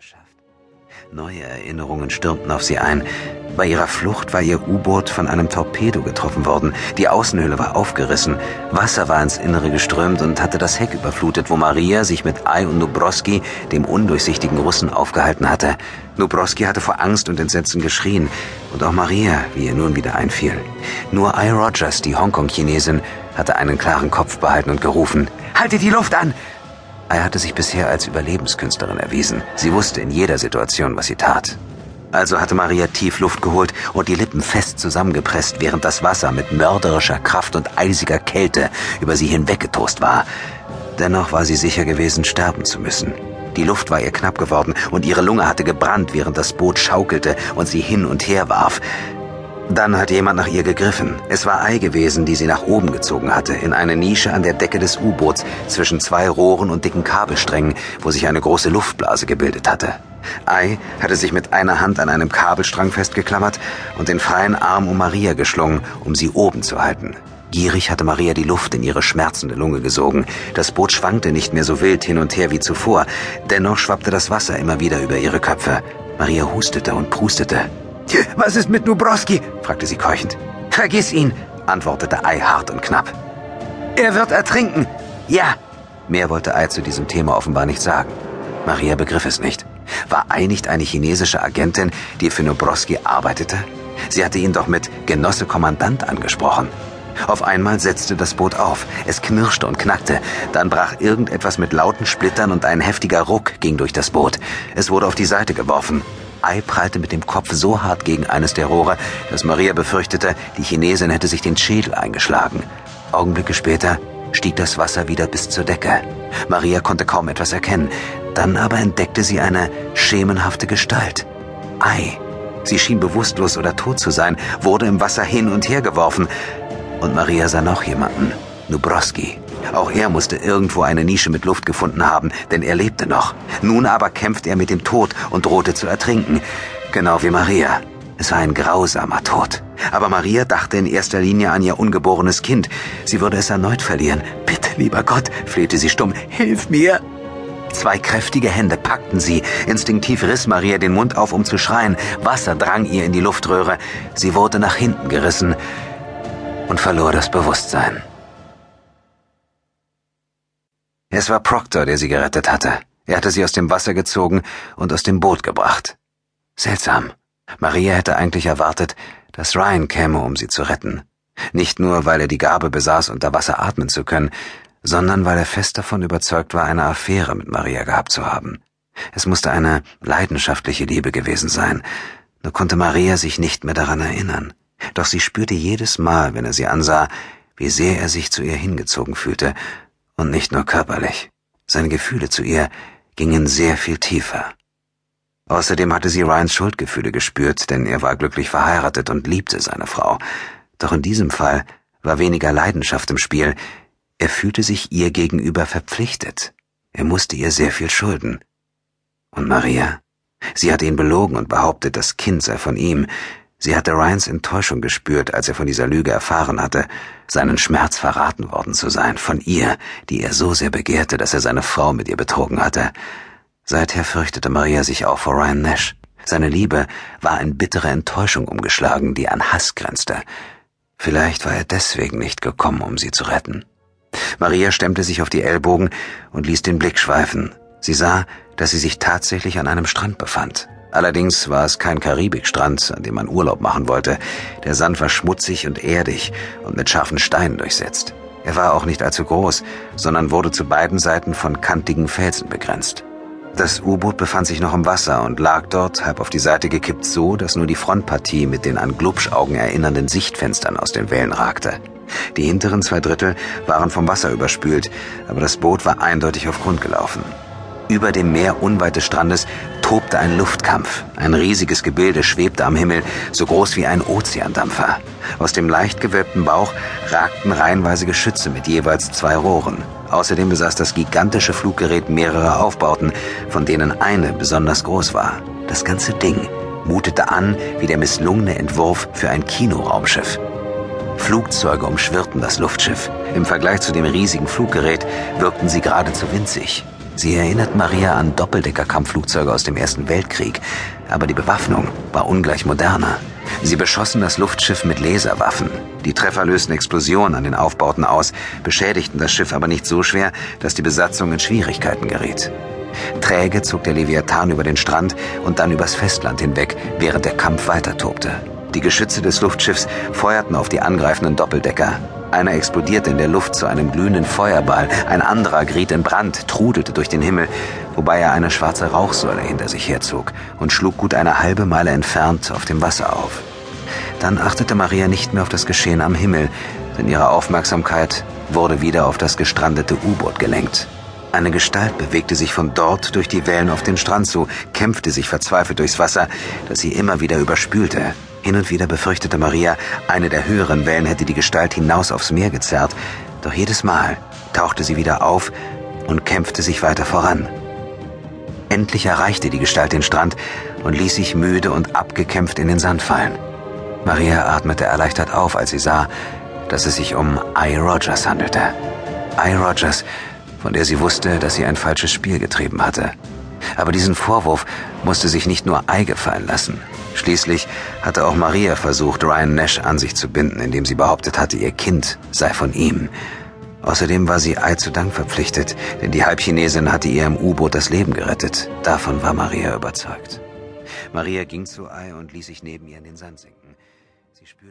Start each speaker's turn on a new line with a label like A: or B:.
A: geschafft. Neue Erinnerungen stürmten auf sie ein. Bei ihrer Flucht war ihr U-Boot von einem Torpedo getroffen worden. Die Außenhülle war aufgerissen. Wasser war ins Innere geströmt und hatte das Heck überflutet, wo Maria sich mit Ai und Nubroski, dem undurchsichtigen Russen, aufgehalten hatte. Nubroski hatte vor Angst und Entsetzen geschrien. Und auch Maria, wie ihr nun wieder einfiel. Nur Ai Rogers, die Hongkong-Chinesin, hatte einen klaren Kopf behalten und gerufen, Haltet die Luft an! Er hatte sich bisher als Überlebenskünstlerin erwiesen. Sie wusste in jeder Situation, was sie tat. Also hatte Maria tief Luft geholt und die Lippen fest zusammengepresst, während das Wasser mit mörderischer Kraft und eisiger Kälte über sie hinweggetost war. Dennoch war sie sicher gewesen, sterben zu müssen. Die Luft war ihr knapp geworden und ihre Lunge hatte gebrannt, während das Boot schaukelte und sie hin und her warf. Dann hat jemand nach ihr gegriffen. Es war Ei gewesen, die sie nach oben gezogen hatte, in eine Nische an der Decke des U-Boots zwischen zwei Rohren und dicken Kabelsträngen, wo sich eine große Luftblase gebildet hatte. Ei hatte sich mit einer Hand an einem Kabelstrang festgeklammert und den freien Arm um Maria geschlungen, um sie oben zu halten. Gierig hatte Maria die Luft in ihre schmerzende Lunge gesogen. Das Boot schwankte nicht mehr so wild hin und her wie zuvor. Dennoch schwappte das Wasser immer wieder über ihre Köpfe. Maria hustete und prustete.
B: Was ist mit Nubrowski?
A: fragte sie keuchend.
B: Vergiss ihn,
A: antwortete Ei hart und knapp.
B: Er wird ertrinken.
A: Ja. Mehr wollte Ei zu diesem Thema offenbar nicht sagen. Maria begriff es nicht. War Ei nicht eine chinesische Agentin, die für Nubrowski arbeitete? Sie hatte ihn doch mit Genosse Kommandant angesprochen. Auf einmal setzte das Boot auf. Es knirschte und knackte. Dann brach irgendetwas mit lauten Splittern und ein heftiger Ruck ging durch das Boot. Es wurde auf die Seite geworfen. Ei prallte mit dem Kopf so hart gegen eines der Rohre, dass Maria befürchtete, die Chinesin hätte sich den Schädel eingeschlagen. Augenblicke später stieg das Wasser wieder bis zur Decke. Maria konnte kaum etwas erkennen. Dann aber entdeckte sie eine schemenhafte Gestalt. Ei. Sie schien bewusstlos oder tot zu sein, wurde im Wasser hin und her geworfen. Und Maria sah noch jemanden. Nubrowski. Auch er musste irgendwo eine Nische mit Luft gefunden haben, denn er lebte noch. Nun aber kämpfte er mit dem Tod und drohte zu ertrinken. Genau wie Maria. Es war ein grausamer Tod. Aber Maria dachte in erster Linie an ihr ungeborenes Kind. Sie würde es erneut verlieren. Bitte, lieber Gott, flehte sie stumm, hilf mir. Zwei kräftige Hände packten sie. Instinktiv riss Maria den Mund auf, um zu schreien. Wasser drang ihr in die Luftröhre. Sie wurde nach hinten gerissen und verlor das Bewusstsein. Es war Proctor, der sie gerettet hatte. Er hatte sie aus dem Wasser gezogen und aus dem Boot gebracht. Seltsam. Maria hätte eigentlich erwartet, dass Ryan käme, um sie zu retten. Nicht nur, weil er die Gabe besaß, unter Wasser atmen zu können, sondern weil er fest davon überzeugt war, eine Affäre mit Maria gehabt zu haben. Es musste eine leidenschaftliche Liebe gewesen sein, nur konnte Maria sich nicht mehr daran erinnern. Doch sie spürte jedes Mal, wenn er sie ansah, wie sehr er sich zu ihr hingezogen fühlte und nicht nur körperlich. Seine Gefühle zu ihr gingen sehr viel tiefer. Außerdem hatte sie Ryans Schuldgefühle gespürt, denn er war glücklich verheiratet und liebte seine Frau. Doch in diesem Fall war weniger Leidenschaft im Spiel. Er fühlte sich ihr gegenüber verpflichtet. Er musste ihr sehr viel schulden. Und Maria? Sie hatte ihn belogen und behauptet, das Kind sei von ihm. Sie hatte Ryans Enttäuschung gespürt, als er von dieser Lüge erfahren hatte, seinen Schmerz verraten worden zu sein, von ihr, die er so sehr begehrte, dass er seine Frau mit ihr betrogen hatte. Seither fürchtete Maria sich auch vor Ryan Nash. Seine Liebe war in bittere Enttäuschung umgeschlagen, die an Hass grenzte. Vielleicht war er deswegen nicht gekommen, um sie zu retten. Maria stemmte sich auf die Ellbogen und ließ den Blick schweifen. Sie sah, dass sie sich tatsächlich an einem Strand befand. Allerdings war es kein Karibikstrand, an dem man Urlaub machen wollte. Der Sand war schmutzig und erdig und mit scharfen Steinen durchsetzt. Er war auch nicht allzu groß, sondern wurde zu beiden Seiten von kantigen Felsen begrenzt. Das U-Boot befand sich noch im Wasser und lag dort, halb auf die Seite gekippt so, dass nur die Frontpartie mit den an Glubschaugen erinnernden Sichtfenstern aus den Wellen ragte. Die hinteren zwei Drittel waren vom Wasser überspült, aber das Boot war eindeutig auf Grund gelaufen. Über dem Meer unweit des Strandes tobte ein Luftkampf. Ein riesiges Gebilde schwebte am Himmel, so groß wie ein Ozeandampfer. Aus dem leicht gewölbten Bauch ragten reihenweise Geschütze mit jeweils zwei Rohren. Außerdem besaß das gigantische Fluggerät mehrere Aufbauten, von denen eine besonders groß war. Das ganze Ding mutete an wie der misslungene Entwurf für ein Kinoraumschiff. Flugzeuge umschwirrten das Luftschiff. Im Vergleich zu dem riesigen Fluggerät wirkten sie geradezu winzig. Sie erinnert Maria an Doppeldecker-Kampfflugzeuge aus dem Ersten Weltkrieg, aber die Bewaffnung war ungleich moderner. Sie beschossen das Luftschiff mit Laserwaffen. Die Treffer lösten Explosionen an den Aufbauten aus, beschädigten das Schiff aber nicht so schwer, dass die Besatzung in Schwierigkeiten geriet. Träge zog der Leviathan über den Strand und dann übers Festland hinweg, während der Kampf weiter tobte. Die Geschütze des Luftschiffs feuerten auf die angreifenden Doppeldecker. Einer explodierte in der Luft zu einem glühenden Feuerball, ein anderer geriet in Brand, trudelte durch den Himmel, wobei er eine schwarze Rauchsäule hinter sich herzog und schlug gut eine halbe Meile entfernt auf dem Wasser auf. Dann achtete Maria nicht mehr auf das Geschehen am Himmel, denn ihre Aufmerksamkeit wurde wieder auf das gestrandete U-Boot gelenkt. Eine Gestalt bewegte sich von dort durch die Wellen auf den Strand zu, kämpfte sich verzweifelt durchs Wasser, das sie immer wieder überspülte. Hin und wieder befürchtete Maria, eine der höheren Wellen hätte die Gestalt hinaus aufs Meer gezerrt, doch jedes Mal tauchte sie wieder auf und kämpfte sich weiter voran. Endlich erreichte die Gestalt den Strand und ließ sich müde und abgekämpft in den Sand fallen. Maria atmete erleichtert auf, als sie sah, dass es sich um I. Rogers handelte. I. Rogers, von der sie wusste, dass sie ein falsches Spiel getrieben hatte. Aber diesen Vorwurf musste sich nicht nur Ei gefallen lassen. Schließlich hatte auch Maria versucht, Ryan Nash an sich zu binden, indem sie behauptet hatte, ihr Kind sei von ihm. Außerdem war sie Ei zu Dank verpflichtet, denn die Halbchinesin hatte ihr im U-Boot das Leben gerettet. Davon war Maria überzeugt. Maria ging zu Ei und ließ sich neben ihr in den Sand sinken. Sie spürte